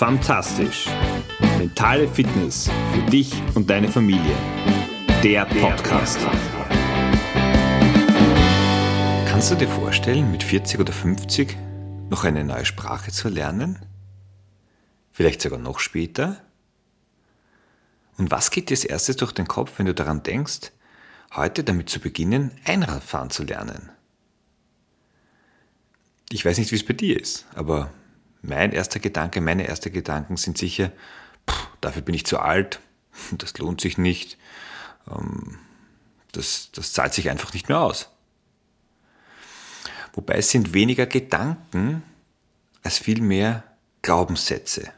Fantastisch. Mentale Fitness für dich und deine Familie. Der Podcast. Kannst du dir vorstellen, mit 40 oder 50 noch eine neue Sprache zu lernen? Vielleicht sogar noch später? Und was geht dir als erstes durch den Kopf, wenn du daran denkst, heute damit zu beginnen, Einradfahren zu lernen? Ich weiß nicht, wie es bei dir ist, aber mein erster Gedanke, meine ersten Gedanken sind sicher, pff, dafür bin ich zu alt, das lohnt sich nicht, ähm, das, das zahlt sich einfach nicht mehr aus. Wobei es sind weniger Gedanken als vielmehr Glaubenssätze.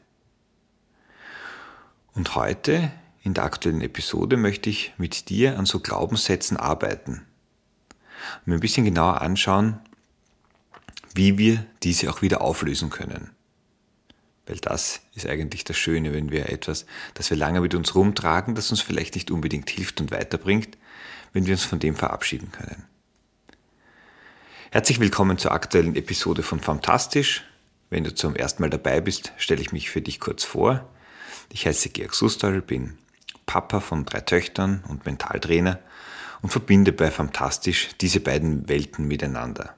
Und heute, in der aktuellen Episode, möchte ich mit dir an so Glaubenssätzen arbeiten. Und mir ein bisschen genauer anschauen, wie wir diese auch wieder auflösen können. Weil das ist eigentlich das Schöne, wenn wir etwas, das wir lange mit uns rumtragen, das uns vielleicht nicht unbedingt hilft und weiterbringt, wenn wir uns von dem verabschieden können. Herzlich willkommen zur aktuellen Episode von Fantastisch. Wenn du zum ersten Mal dabei bist, stelle ich mich für dich kurz vor. Ich heiße Georg Sustal, bin Papa von drei Töchtern und Mentaltrainer und verbinde bei Fantastisch diese beiden Welten miteinander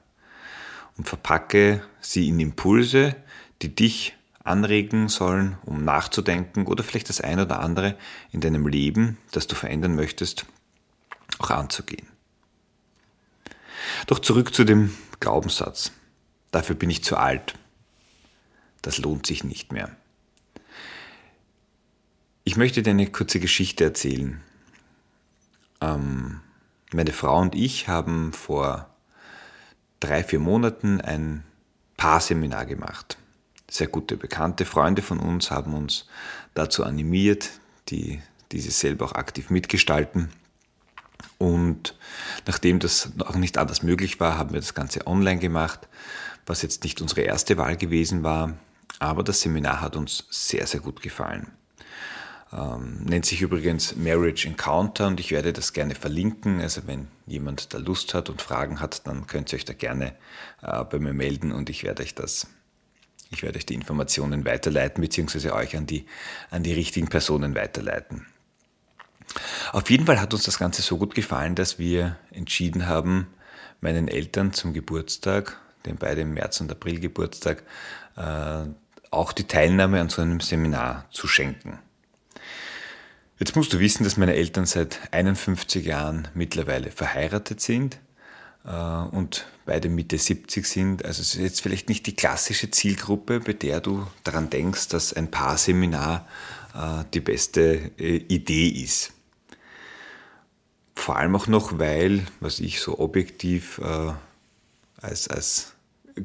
und verpacke sie in Impulse, die dich anregen sollen, um nachzudenken oder vielleicht das ein oder andere in deinem Leben, das du verändern möchtest, auch anzugehen. Doch zurück zu dem Glaubenssatz. Dafür bin ich zu alt. Das lohnt sich nicht mehr. Ich möchte dir eine kurze Geschichte erzählen. Ähm, meine Frau und ich haben vor drei, vier Monaten ein Paarseminar gemacht. Sehr gute bekannte Freunde von uns haben uns dazu animiert, die diese selber auch aktiv mitgestalten. Und nachdem das auch nicht anders möglich war, haben wir das Ganze online gemacht, was jetzt nicht unsere erste Wahl gewesen war, aber das Seminar hat uns sehr, sehr gut gefallen. Ähm, nennt sich übrigens Marriage Encounter und ich werde das gerne verlinken. Also wenn jemand da Lust hat und Fragen hat, dann könnt ihr euch da gerne äh, bei mir melden und ich werde euch das, ich werde euch die Informationen weiterleiten, beziehungsweise euch an die, an die richtigen Personen weiterleiten. Auf jeden Fall hat uns das Ganze so gut gefallen, dass wir entschieden haben, meinen Eltern zum Geburtstag, den beide im März und April Geburtstag, äh, auch die Teilnahme an so einem Seminar zu schenken. Jetzt musst du wissen, dass meine Eltern seit 51 Jahren mittlerweile verheiratet sind äh, und beide Mitte 70 sind. Also es ist jetzt vielleicht nicht die klassische Zielgruppe, bei der du daran denkst, dass ein Paarseminar äh, die beste äh, Idee ist. Vor allem auch noch, weil, was ich so objektiv äh, als, als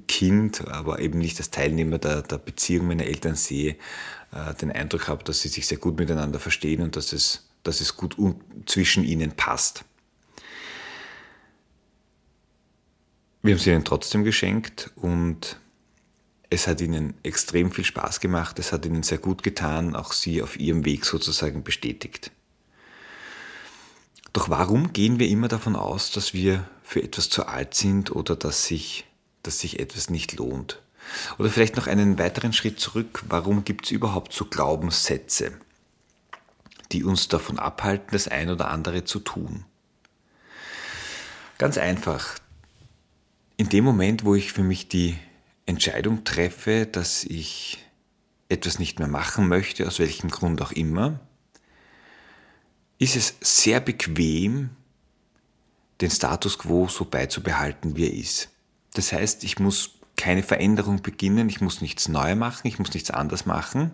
Kind, aber eben nicht als Teilnehmer der, der Beziehung meiner Eltern sehe, äh, den Eindruck habe, dass sie sich sehr gut miteinander verstehen und dass es, dass es gut zwischen ihnen passt. Wir haben sie ihnen trotzdem geschenkt und es hat ihnen extrem viel Spaß gemacht, es hat ihnen sehr gut getan, auch sie auf ihrem Weg sozusagen bestätigt. Doch warum gehen wir immer davon aus, dass wir für etwas zu alt sind oder dass sich, dass sich etwas nicht lohnt? Oder vielleicht noch einen weiteren Schritt zurück, warum gibt es überhaupt so Glaubenssätze, die uns davon abhalten, das ein oder andere zu tun? Ganz einfach. In dem Moment, wo ich für mich die Entscheidung treffe, dass ich etwas nicht mehr machen möchte, aus welchem Grund auch immer, ist es sehr bequem, den Status quo so beizubehalten, wie er ist. Das heißt, ich muss keine Veränderung beginnen, ich muss nichts neu machen, ich muss nichts anders machen.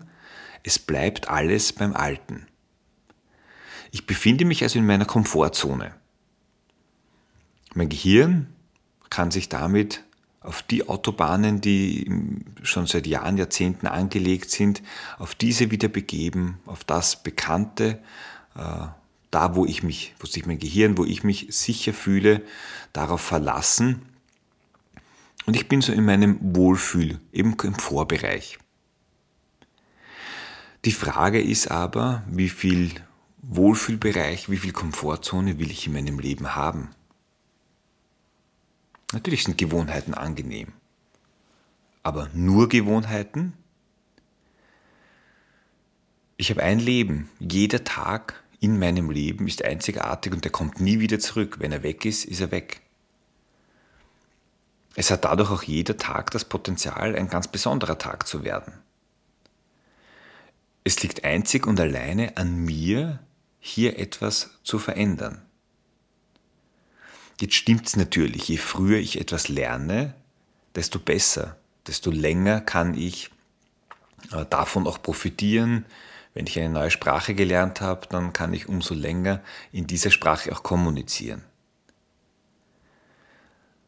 Es bleibt alles beim Alten. Ich befinde mich also in meiner Komfortzone. Mein Gehirn kann sich damit auf die Autobahnen, die schon seit Jahren, Jahrzehnten angelegt sind, auf diese wieder begeben, auf das Bekannte, äh, da wo ich mich, wo sich mein Gehirn, wo ich mich sicher fühle, darauf verlassen und ich bin so in meinem Wohlfühl, eben im Vorbereich. Die Frage ist aber, wie viel Wohlfühlbereich, wie viel Komfortzone will ich in meinem Leben haben? Natürlich sind Gewohnheiten angenehm. Aber nur Gewohnheiten? Ich habe ein Leben. Jeder Tag in meinem Leben ist einzigartig und der kommt nie wieder zurück. Wenn er weg ist, ist er weg. Es hat dadurch auch jeder Tag das Potenzial, ein ganz besonderer Tag zu werden. Es liegt einzig und alleine an mir, hier etwas zu verändern. Jetzt stimmt es natürlich, je früher ich etwas lerne, desto besser, desto länger kann ich äh, davon auch profitieren. Wenn ich eine neue Sprache gelernt habe, dann kann ich umso länger in dieser Sprache auch kommunizieren.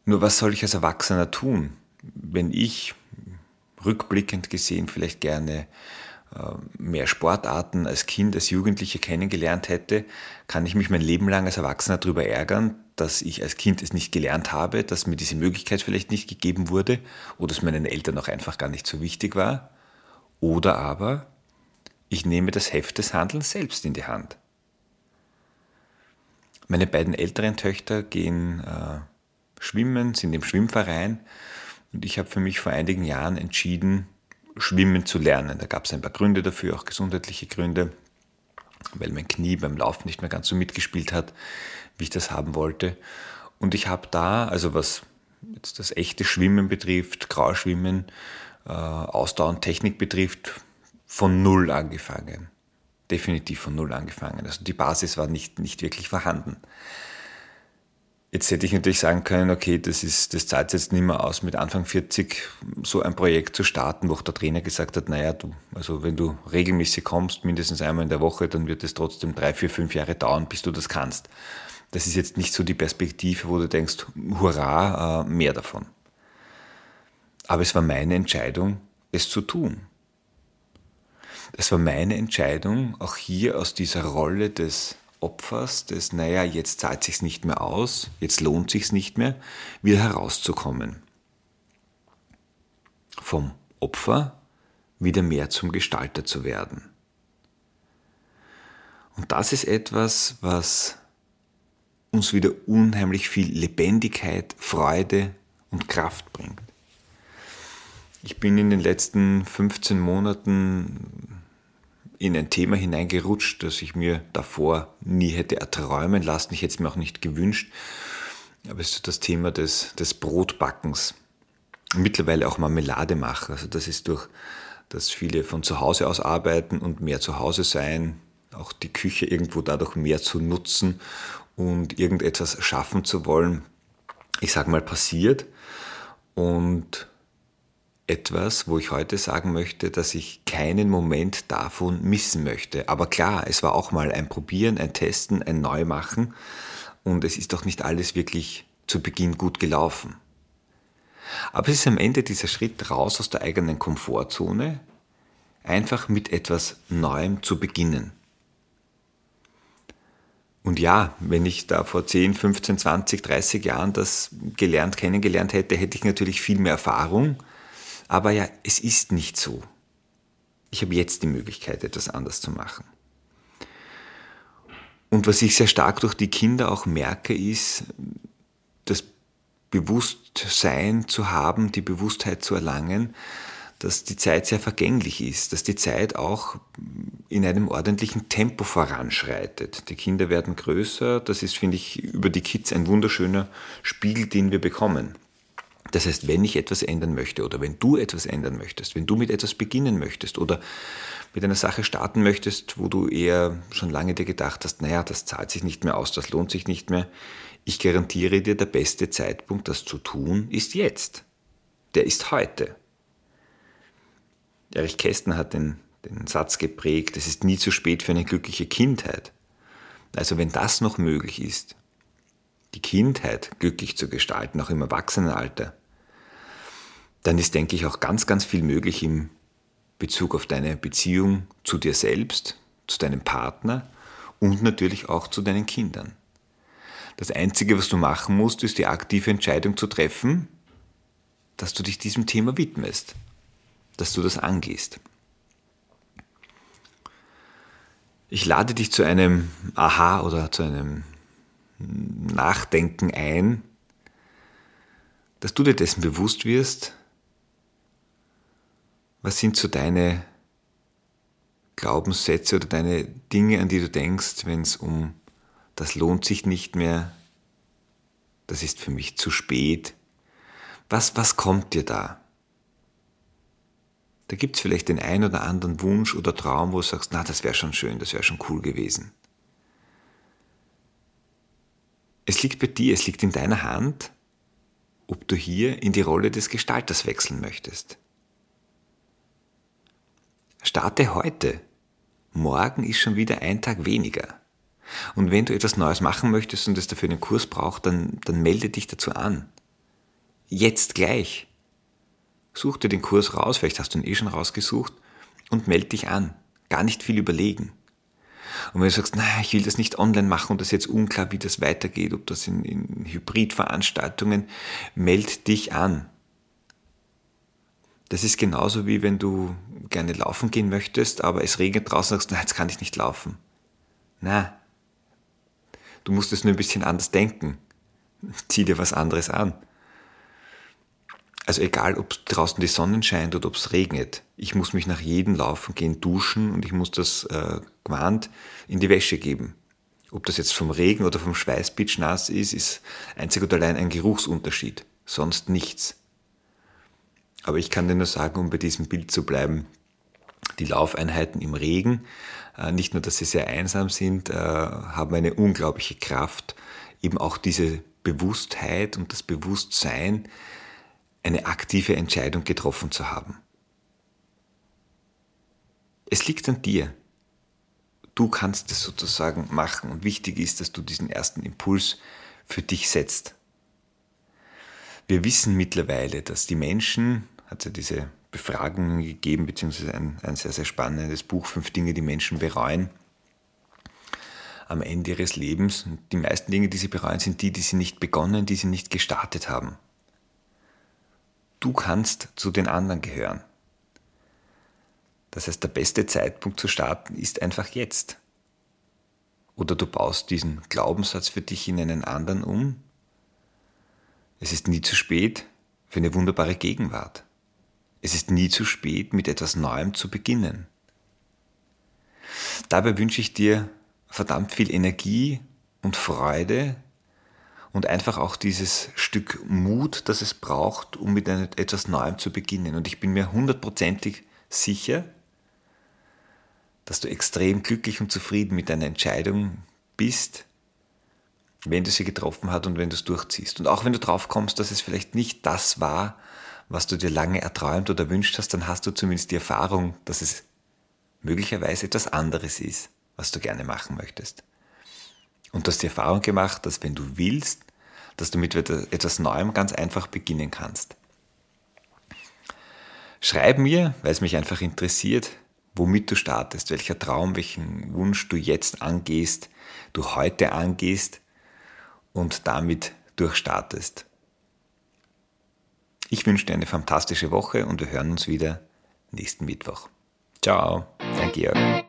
Nur was soll ich als Erwachsener tun, wenn ich rückblickend gesehen vielleicht gerne äh, mehr Sportarten als Kind, als Jugendliche kennengelernt hätte, kann ich mich mein Leben lang als Erwachsener darüber ärgern, dass ich als Kind es nicht gelernt habe, dass mir diese Möglichkeit vielleicht nicht gegeben wurde oder es meinen Eltern auch einfach gar nicht so wichtig war. Oder aber ich nehme das Heft des Handelns selbst in die Hand. Meine beiden älteren Töchter gehen äh, schwimmen, sind im Schwimmverein und ich habe für mich vor einigen Jahren entschieden, schwimmen zu lernen. Da gab es ein paar Gründe dafür, auch gesundheitliche Gründe, weil mein Knie beim Laufen nicht mehr ganz so mitgespielt hat, wie ich das haben wollte. Und ich habe da, also was jetzt das echte Schwimmen betrifft, Grauschwimmen, äh, Ausdauer und Technik betrifft, von Null angefangen. Definitiv von Null angefangen. Also die Basis war nicht, nicht wirklich vorhanden. Jetzt hätte ich natürlich sagen können, okay, das ist, das zahlt jetzt nicht mehr aus, mit Anfang 40 so ein Projekt zu starten, wo auch der Trainer gesagt hat, naja, du, also wenn du regelmäßig kommst, mindestens einmal in der Woche, dann wird es trotzdem drei, vier, fünf Jahre dauern, bis du das kannst. Das ist jetzt nicht so die Perspektive, wo du denkst, hurra, äh, mehr davon. Aber es war meine Entscheidung, es zu tun. Es war meine Entscheidung, auch hier aus dieser Rolle des Opfers, des, naja, jetzt zahlt sich's nicht mehr aus, jetzt lohnt sich's nicht mehr, wieder herauszukommen. Vom Opfer wieder mehr zum Gestalter zu werden. Und das ist etwas, was uns wieder unheimlich viel Lebendigkeit, Freude und Kraft bringt. Ich bin in den letzten 15 Monaten in ein Thema hineingerutscht, das ich mir davor nie hätte erträumen lassen. Ich hätte es mir auch nicht gewünscht. Aber es ist das Thema des, des Brotbackens. Mittlerweile auch Marmelade machen. Also das ist durch, dass viele von zu Hause aus arbeiten und mehr zu Hause sein, auch die Küche irgendwo dadurch mehr zu nutzen und irgendetwas schaffen zu wollen, ich sage mal, passiert. Und etwas, wo ich heute sagen möchte, dass ich keinen Moment davon missen möchte. Aber klar, es war auch mal ein Probieren, ein Testen, ein Neumachen und es ist doch nicht alles wirklich zu Beginn gut gelaufen. Aber es ist am Ende dieser Schritt raus aus der eigenen Komfortzone, einfach mit etwas Neuem zu beginnen. Und ja, wenn ich da vor 10, 15, 20, 30 Jahren das gelernt, kennengelernt hätte, hätte ich natürlich viel mehr Erfahrung aber ja, es ist nicht so. Ich habe jetzt die Möglichkeit, etwas anders zu machen. Und was ich sehr stark durch die Kinder auch merke, ist, das Bewusstsein zu haben, die Bewusstheit zu erlangen, dass die Zeit sehr vergänglich ist, dass die Zeit auch in einem ordentlichen Tempo voranschreitet. Die Kinder werden größer, das ist, finde ich, über die Kids ein wunderschöner Spiegel, den wir bekommen. Das heißt, wenn ich etwas ändern möchte oder wenn du etwas ändern möchtest, wenn du mit etwas beginnen möchtest oder mit einer Sache starten möchtest, wo du eher schon lange dir gedacht hast, naja, das zahlt sich nicht mehr aus, das lohnt sich nicht mehr, ich garantiere dir, der beste Zeitpunkt, das zu tun, ist jetzt. Der ist heute. Erich Kästner hat den, den Satz geprägt, es ist nie zu spät für eine glückliche Kindheit. Also wenn das noch möglich ist, die Kindheit glücklich zu gestalten, auch im Erwachsenenalter, dann ist, denke ich, auch ganz, ganz viel möglich im Bezug auf deine Beziehung zu dir selbst, zu deinem Partner und natürlich auch zu deinen Kindern. Das Einzige, was du machen musst, ist die aktive Entscheidung zu treffen, dass du dich diesem Thema widmest, dass du das angehst. Ich lade dich zu einem Aha oder zu einem Nachdenken ein, dass du dir dessen bewusst wirst, was sind so deine Glaubenssätze oder deine Dinge, an die du denkst, wenn es um das lohnt sich nicht mehr, das ist für mich zu spät. Was, was kommt dir da? Da gibt es vielleicht den einen oder anderen Wunsch oder Traum, wo du sagst, na, das wäre schon schön, das wäre schon cool gewesen. Es liegt bei dir, es liegt in deiner Hand, ob du hier in die Rolle des Gestalters wechseln möchtest. Starte heute. Morgen ist schon wieder ein Tag weniger. Und wenn du etwas Neues machen möchtest und es dafür einen Kurs braucht, dann, dann melde dich dazu an. Jetzt gleich. Such dir den Kurs raus, vielleicht hast du ihn eh schon rausgesucht, und melde dich an. Gar nicht viel überlegen. Und wenn du sagst, na, ich will das nicht online machen und das ist jetzt unklar, wie das weitergeht, ob das in, in Hybridveranstaltungen, meld dich an. Das ist genauso wie wenn du gerne laufen gehen möchtest, aber es regnet draußen und sagst, na, jetzt kann ich nicht laufen. Na, du musst es nur ein bisschen anders denken. Zieh dir was anderes an. Also egal, ob draußen die Sonne scheint oder ob es regnet, ich muss mich nach jedem Laufen gehen duschen und ich muss das äh, Gewand in die Wäsche geben. Ob das jetzt vom Regen oder vom Schweiß nass ist, ist einzig und allein ein Geruchsunterschied, sonst nichts. Aber ich kann dir nur sagen, um bei diesem Bild zu bleiben, die Laufeinheiten im Regen, äh, nicht nur, dass sie sehr einsam sind, äh, haben eine unglaubliche Kraft, eben auch diese Bewusstheit und das Bewusstsein, eine aktive Entscheidung getroffen zu haben. Es liegt an dir. Du kannst es sozusagen machen und wichtig ist, dass du diesen ersten Impuls für dich setzt. Wir wissen mittlerweile, dass die Menschen, hat ja diese Befragungen gegeben, beziehungsweise ein, ein sehr, sehr spannendes Buch, Fünf Dinge, die Menschen bereuen, am Ende ihres Lebens. Und die meisten Dinge, die sie bereuen, sind die, die sie nicht begonnen, die sie nicht gestartet haben. Du kannst zu den anderen gehören. Das heißt, der beste Zeitpunkt zu starten ist einfach jetzt. Oder du baust diesen Glaubenssatz für dich in einen anderen um. Es ist nie zu spät für eine wunderbare Gegenwart. Es ist nie zu spät, mit etwas Neuem zu beginnen. Dabei wünsche ich dir verdammt viel Energie und Freude und einfach auch dieses Stück Mut, das es braucht, um mit etwas Neuem zu beginnen. Und ich bin mir hundertprozentig sicher, dass du extrem glücklich und zufrieden mit deiner Entscheidung bist, wenn du sie getroffen hast und wenn du es durchziehst. Und auch wenn du drauf kommst, dass es vielleicht nicht das war, was du dir lange erträumt oder wünscht hast, dann hast du zumindest die Erfahrung, dass es möglicherweise etwas anderes ist, was du gerne machen möchtest. Und du hast die Erfahrung gemacht, dass wenn du willst, dass du mit etwas Neuem ganz einfach beginnen kannst. Schreib mir, weil es mich einfach interessiert, womit du startest, welcher Traum, welchen Wunsch du jetzt angehst, du heute angehst und damit durchstartest. Ich wünsche dir eine fantastische Woche und wir hören uns wieder nächsten Mittwoch. Ciao, dein Georg.